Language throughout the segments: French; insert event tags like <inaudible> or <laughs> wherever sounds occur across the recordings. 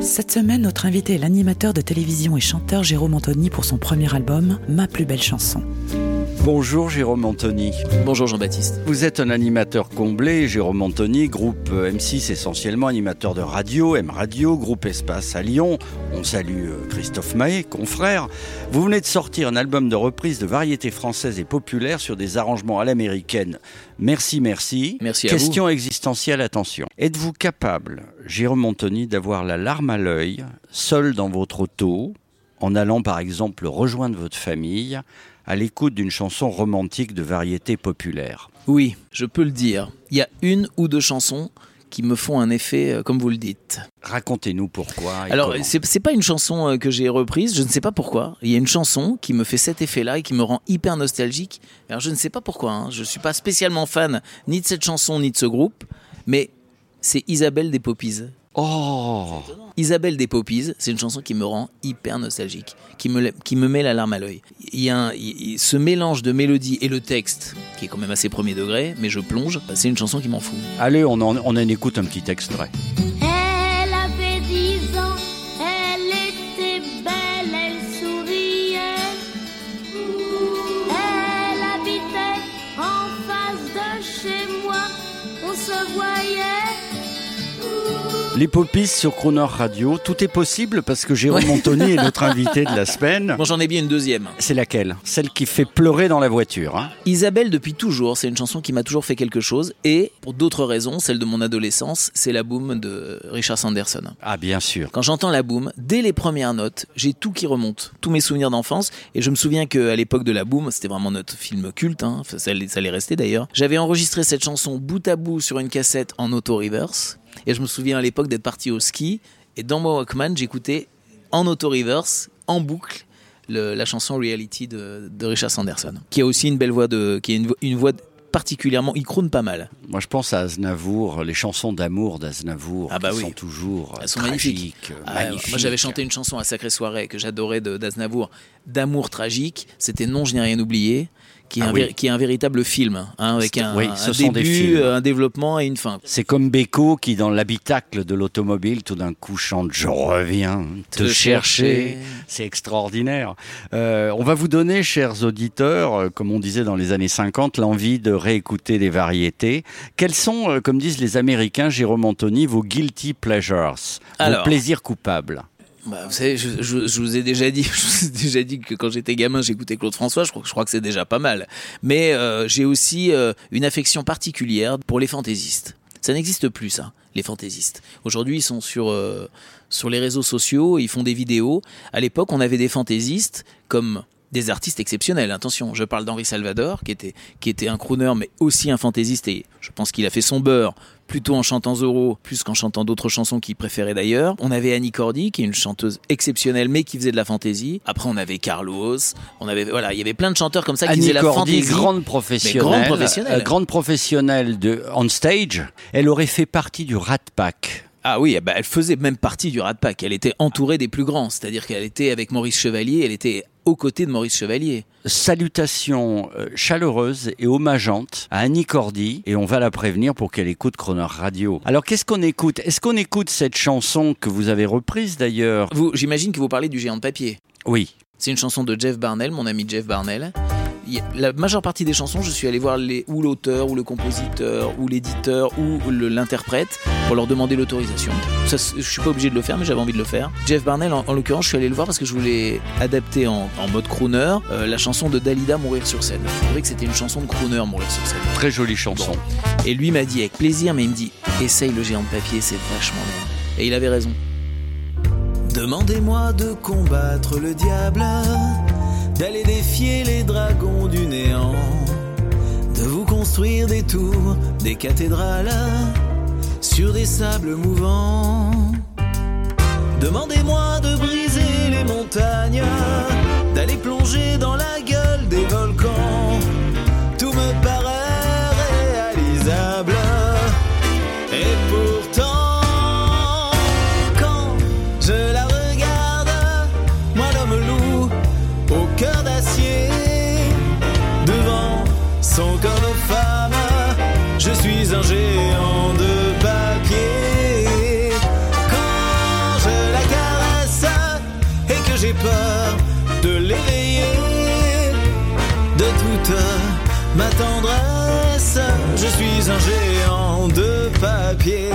Cette semaine, notre invité est l'animateur de télévision et chanteur Jérôme Anthony pour son premier album, Ma plus belle chanson. Bonjour Jérôme Anthony. Bonjour Jean-Baptiste. Vous êtes un animateur comblé, Jérôme Anthony, groupe M6 essentiellement, animateur de radio, M Radio, groupe Espace à Lyon. On salue euh, Christophe Mahé, confrère. Vous venez de sortir un album de reprise de variétés françaises et populaires sur des arrangements à l'américaine. Merci, merci. Merci à Question existentielle, attention. Êtes-vous capable, Jérôme Anthony, d'avoir la larme à l'œil, seul dans votre auto, en allant par exemple rejoindre votre famille, à l'écoute d'une chanson romantique de variété populaire Oui, je peux le dire. Il y a une ou deux chansons qui me font un effet euh, comme vous le dites. Racontez-nous pourquoi. et Alors, c'est c'est pas une chanson euh, que j'ai reprise, je ne sais pas pourquoi. Il y a une chanson qui me fait cet effet-là et qui me rend hyper nostalgique. Alors, je ne sais pas pourquoi. Hein. Je suis pas spécialement fan ni de cette chanson ni de ce groupe, mais c'est Isabelle des Poppies. Oh Isabelle des Poppies, c'est une chanson qui me rend hyper nostalgique, qui me, qui me met la larme à l'œil. Il y a un- il- il- ce mélange de mélodie et le texte, qui est quand même assez premier degré, mais je plonge, c'est une chanson qui m'en fout. Allez, on en, on en écoute un petit extrait. Les Poppies sur Crooner Radio, tout est possible parce que Jérôme Anthony est notre <laughs> invité de la semaine. Bon, j'en ai bien une deuxième. C'est laquelle? Celle qui fait pleurer dans la voiture. hein Isabelle depuis toujours, c'est une chanson qui m'a toujours fait quelque chose, et pour d'autres raisons, celle de mon adolescence, c'est la boom de Richard Sanderson. ah, bien sûr. Quand j'entends la boom, dès les premières notes, j'ai tout qui remonte, tous mes souvenirs d'enfance. Et je me souviens qu'à l'époque de la boom, c'était vraiment notre film culte, hein, ça, ça l'est resté d'ailleurs. J'avais enregistré cette chanson bout à bout sur une cassette en auto-reverse. Et je me souviens à l'époque d'être parti au ski. Et dans mon Walkman, j'écoutais en auto-reverse, en boucle, le- la chanson Reality de, de Richard Sanderson. Qui a aussi une belle voix de. qui a une, vo- une voix particulièrement. Il croune pas mal. Moi, je pense à Aznavour, les chansons d'amour d'Aznavour, Ah bah qui oui. sont toujours Elles sont tragiques, magnifiques. euh, Ah, magnifiques. Moi, j'avais chanté une chanson à Sacrée Soirée que j'adorais d'Aznavour, d'amour tragique. C'était Non, je n'ai rien oublié, qui est, Ah un, oui. qui est un véritable film, hein, avec C'est- un, oui, un début, films. un développement et une fin. C'est comme Beko qui, dans l'habitacle de l'automobile, tout d'un coup chante Je reviens te, Te chercher. chercher. C'est extraordinaire. Euh, on va vous donner, chers auditeurs, euh, comme on disait dans les années 50, l'envie de réécouter des variétés. Quels sont, euh, comme disent les Américains, Jérôme Anthony, vos guilty pleasures, Alors. vos plaisirs coupables? Bah, vous savez, je, je- je vous ai déjà dit, <laughs> je vous ai déjà dit que quand j'étais gamin, j'écoutais Claude François. Je crois, je crois que c'est déjà pas mal. Mais euh, j'ai aussi euh, une affection particulière pour les fantaisistes. Ça n'existe plus, ça, les fantaisistes. Aujourd'hui, ils sont sur euh, sur les réseaux sociaux, ils font des vidéos. À l'époque, on avait des fantaisistes comme des artistes exceptionnels. Attention, je parle d'Henri Salvador, qui était, qui était un crooner, mais aussi un fantaisiste, et je pense qu'il a fait son beurre plutôt en chantant Zorro, plus qu'en chantant d'autres chansons qu'il préférait d'ailleurs. On avait Annie Cordy, qui est une chanteuse exceptionnelle, mais qui faisait de la fantaisie. Après, on avait Carlos, on avait, voilà, il y avait plein de chanteurs comme ça qui Annie faisaient la Cordy, fantaisie. grande professionnelle, grande professionnelle. euh, grande professionnelle de on stage. Elle aurait fait partie du Rat Pack. Ah oui, bah, elle faisait même partie du Rat Pack. Elle était entourée des plus grands, c'est-à-dire qu'elle était avec Maurice Chevalier, elle était aux côtés de Maurice Chevalier. Salutations euh, chaleureuses et hommageantes à Annie Cordy et on va la prévenir pour qu'elle écoute Croner Radio. Alors qu'est-ce qu'on écoute? Est-ce qu'on écoute cette chanson que vous avez reprise d'ailleurs? Vous, j'imagine que vous parlez du géant de papier. Oui. C'est une chanson de Jeff Barnell, mon ami Jeff Barnell. La majeure partie des chansons, je suis allé voir les, ou l'auteur, ou le compositeur, ou l'éditeur, ou l'interprète pour leur demander l'autorisation. Ça, je suis pas obligé de le faire, mais j'avais envie de le faire. Jeff Barnell, en, en l'occurrence, je suis allé le voir parce que je voulais adapter en, en mode crooner euh, la chanson de Dalida Mourir sur scène. Je trouvais que c'était une chanson de crooner Mourir sur scène. Très jolie chanson. Et lui m'a dit avec plaisir, mais il me dit essaye le géant de papier, c'est vachement bien. Et il avait raison. Demandez-moi de combattre le diable, d'aller défier les dragons du néant, de vous construire des tours, des cathédrales sur des sables mouvants. Demandez-moi de briser les montagnes, d'aller plonger dans cœur d'acier, devant son corps de femme, je suis un géant de papier. Quand je la caresse et que j'ai peur de l'éveiller, de toute ma tendresse, je suis un géant de papier.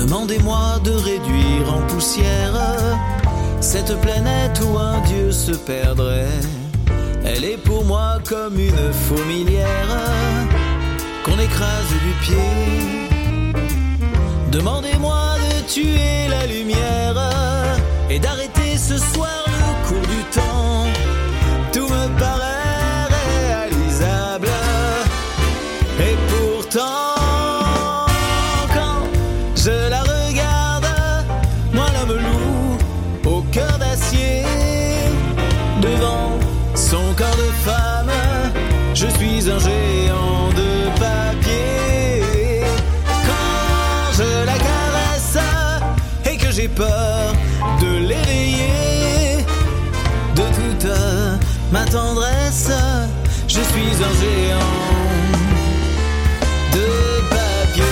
Demandez-moi de réduire en poussière cette planète où un dieu se perdrait. Elle est pour moi comme une fourmilière qu'on écrase du pied. Demandez-moi de tuer la lumière et d'arrêter peur de l'éveiller, de toute ma tendresse, je suis un géant de papier.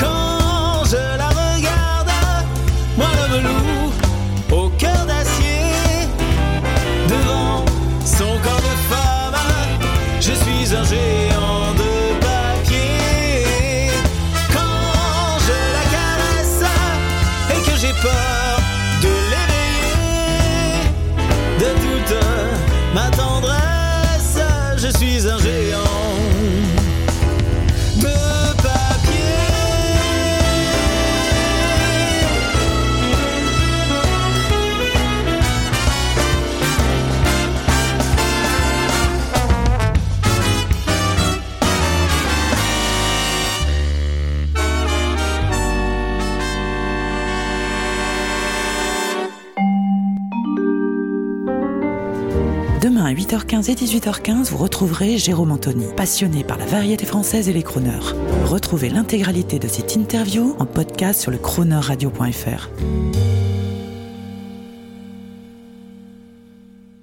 Quand je la regarde, moi l'homme loup, au cœur d'acier, devant son corps de femme, je suis un géant de papier. Quand je la caresse et que j'ai peur de l'éveiller, de toute ma tendresse, je suis un géant Demain à 8h15 et 18h15, vous retrouverez Jérôme Anthony, passionné par la variété française et les crooners. Retrouvez l'intégralité de cette interview en podcast sur le cronerradio.fr.